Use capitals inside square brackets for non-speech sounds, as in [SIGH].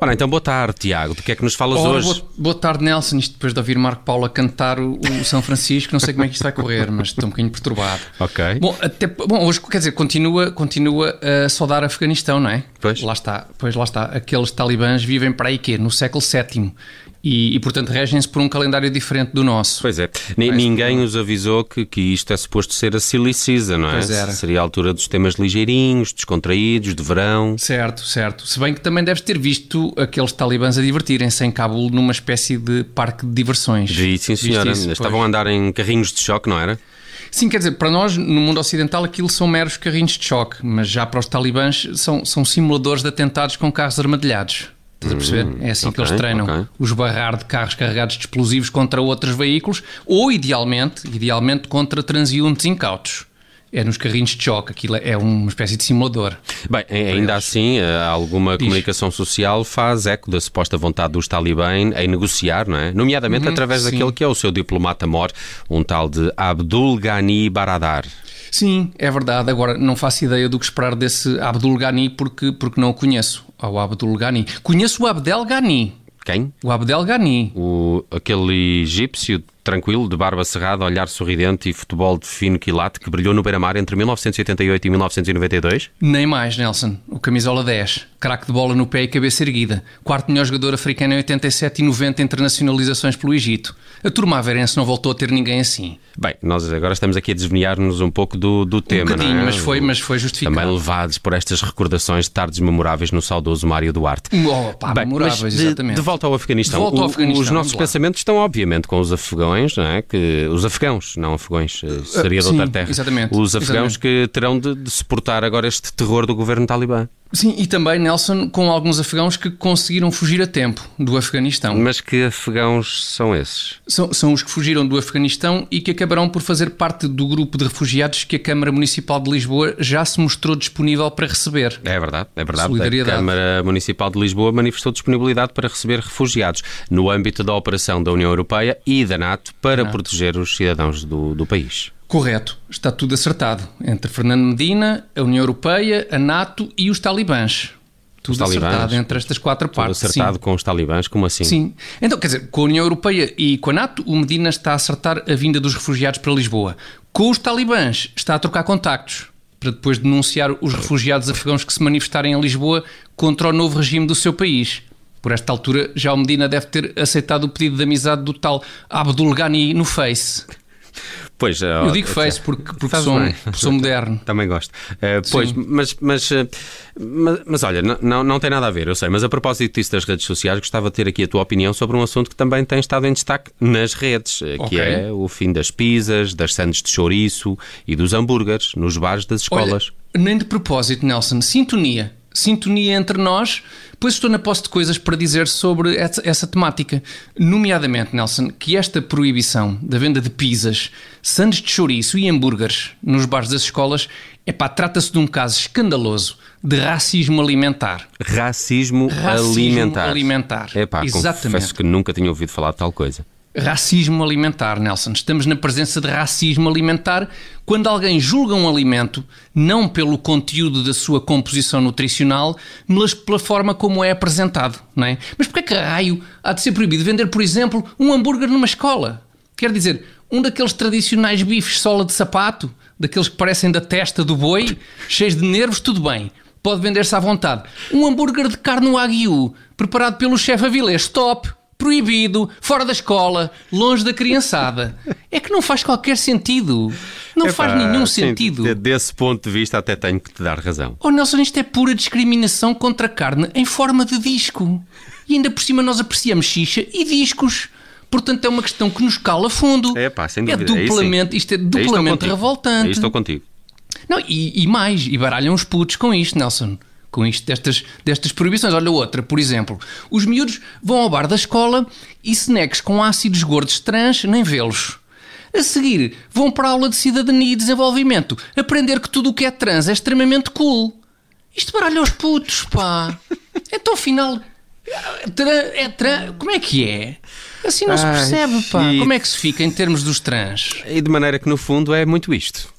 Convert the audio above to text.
Ora, então boa tarde, Tiago. Do que é que nos falas Ora, hoje? boa, boa tarde, Nelson. Isto depois de ouvir Marco Paulo cantar o, o São Francisco, não sei como é que isto vai correr, mas estou um bocadinho perturbado. Ok. Bom, até, bom, hoje, quer dizer, continua, continua a saudar Afeganistão, não é? Pois. Lá está, pois lá está. Aqueles talibãs vivem para aí quê? No século VII. E, e, portanto, regem-se por um calendário diferente do nosso. Pois é. Ni- Mas- Ninguém os avisou que, que isto é suposto ser a silly season, não é? Pois era. Seria a altura dos temas ligeirinhos, descontraídos, de verão. Certo, certo. Se bem que também deves ter visto aqueles talibãs a divertirem-se em Cabul numa espécie de parque de diversões. Vi, sim, senhora. isso? Estavam Pois. a andar em carrinhos de choque, não era? Sim, quer dizer, para nós, no mundo ocidental, aquilo são meros carrinhos de choque, mas já para os talibãs são, são simuladores de atentados com carros armadilhados. Estás a perceber? É assim que ok, eles treinam. ok. Os barrar de carros carregados de explosivos contra outros veículos ou, idealmente, idealmente contra transeuntes incautos. É nos carrinhos de choque, aquilo é uma espécie de simulador. Bem, a- ainda assim, eh, alguma comunicação social faz eco da suposta vontade dos talibãs em negociar, não é? Nomeadamente através sim. daquele que é o seu diplomata-mor, um tal de Abdul Ghani Baradar. Sim, é verdade. Agora, não faço ideia do que esperar desse Abdul Ghani porque, porque não o conheço. Ao Abdul Ghani. Conheço o Abdel Ghani. Quem? O Abdel Ghani. O, aquele egípcio tranquilo, de barba cerrada, olhar sorridente e futebol de fino quilate que brilhou no Beira-Mar entre 1988 e 1992? Nem mais, Nelson. O camisola 10. Craque de bola no pé e cabeça erguida. Quarto melhor jogador africano em 87 e 90 internacionalizações pelo Egito. A turma averense não voltou a ter ninguém assim. Bem, nós agora estamos aqui a desviar-nos um pouco do, do tema, um bocadinho, não é? mas, foi, mas foi Também justificado. levados por estas recordações de tardes memoráveis no saudoso Mário Duarte. Oh, pá, Bem, memoráveis, de, exatamente. de volta ao Afeganistão. De volta ao O- Afeganistão, Os nossos lá. pensamentos estão, obviamente, com os afegãos, não é? Que, os afegãos, não afegões, eh, seria de outra terra. exatamente, Os afegãos exatamente. que terão de, de suportar agora este terror do governo talibã. Sim, e também, Nelson, com alguns afegãos que conseguiram fugir a tempo do Afeganistão. Mas que afegãos são esses? São, são os que fugiram do Afeganistão e que acabarão por fazer parte do grupo de refugiados que a Câmara Municipal de Lisboa já se mostrou disponível para receber. É verdade, é verdade. A Solidariedade. Câmara Municipal de Lisboa manifestou disponibilidade para receber refugiados no âmbito da operação da União Europeia e da NATO para proteger os cidadãos do, do país. Correto, está tudo acertado. Entre Fernando Medina, a União Europeia, a NATO e os talibãs. Tudo talibãs? acertado entre estas quatro Tudo partes. acertado com os talibãs, como assim? Sim. Sim. Então, quer dizer, com a União Europeia e com a NATO, o Medina está a acertar a vinda dos refugiados para Lisboa. Com os talibãs, está a trocar contactos para depois denunciar os refugiados afegãos que se manifestarem em Lisboa contra o novo regime do seu país. Por esta altura, já o Medina deve ter aceitado o pedido de amizade do tal Abdul Ghani no Face. [LAUGHS] Pois, Eu digo Face porque, porque sou, porque sou moderno. Também gosto. Eh, pois, mas, mas, eh, mas, mas olha, não, não, tem nada a ver, eu sei. Mas a propósito disso das redes sociais, gostava de ter aqui a tua opinião sobre um assunto que também tem estado em destaque nas redes, eh, que Ok. é o fim das pizzas, das sandes de chouriço e dos hambúrgueres nos bares das escolas. Olha, nem de propósito, Nelson. Sintonia. Sintonia entre nós, pois estou na posse de coisas para dizer sobre essa, essa temática. Nomeadamente, Nelson, que esta proibição da venda de pizzas, sandes de chouriço e hambúrgueres nos bares das escolas, epá, trata-se de um caso escandaloso de racismo alimentar. Racismo, Racismo alimentar. alimentar. Epá, Exatamente. confesso que nunca tinha ouvido falar de tal coisa. Racismo alimentar, Nelson. Estamos na presença de racismo alimentar quando alguém julga um alimento não pelo conteúdo da sua composição nutricional, mas pela forma como é apresentado, não é? Mas porquê que raio há de ser proibido vender, por exemplo, um hambúrguer numa escola? Quer dizer, um daqueles tradicionais bifes sola de sapato, daqueles que parecem da testa do boi, cheios de nervos, tudo bem. Pode vender-se à vontade. Um hambúrguer de carne wagyu, preparado pelo chefe Avilés, stop! Proibido, fora da escola, longe da criançada. É que não faz qualquer sentido. Não faz nenhum sim, sentido. de- desse ponto de vista, até tenho que te dar razão. Oh Nelson, isto é pura discriminação contra a carne em forma de disco. E ainda por cima nós apreciamos xixa e discos. Portanto, é uma questão que nos cala fundo. É pá, sem É dúvida. sim. duplamente, isto é duplamente revoltante. Aí estou contigo. Não, e, e mais, e baralham os putos com isto, Nelson. Com isto destas, destas proibições. Olha outra, por exemplo. Os miúdos vão ao bar da escola e snacks com ácidos gordos trans nem vê-los. A seguir, vão para a aula de cidadania e desenvolvimento aprender que tudo o que é trans é extremamente cool. Isto baralha os putos, pá. Então, afinal, é tran- é tran- como é que é? Assim não se percebe, pá. Como é que se fica em termos dos trans? E de maneira que, no fundo, é muito isto.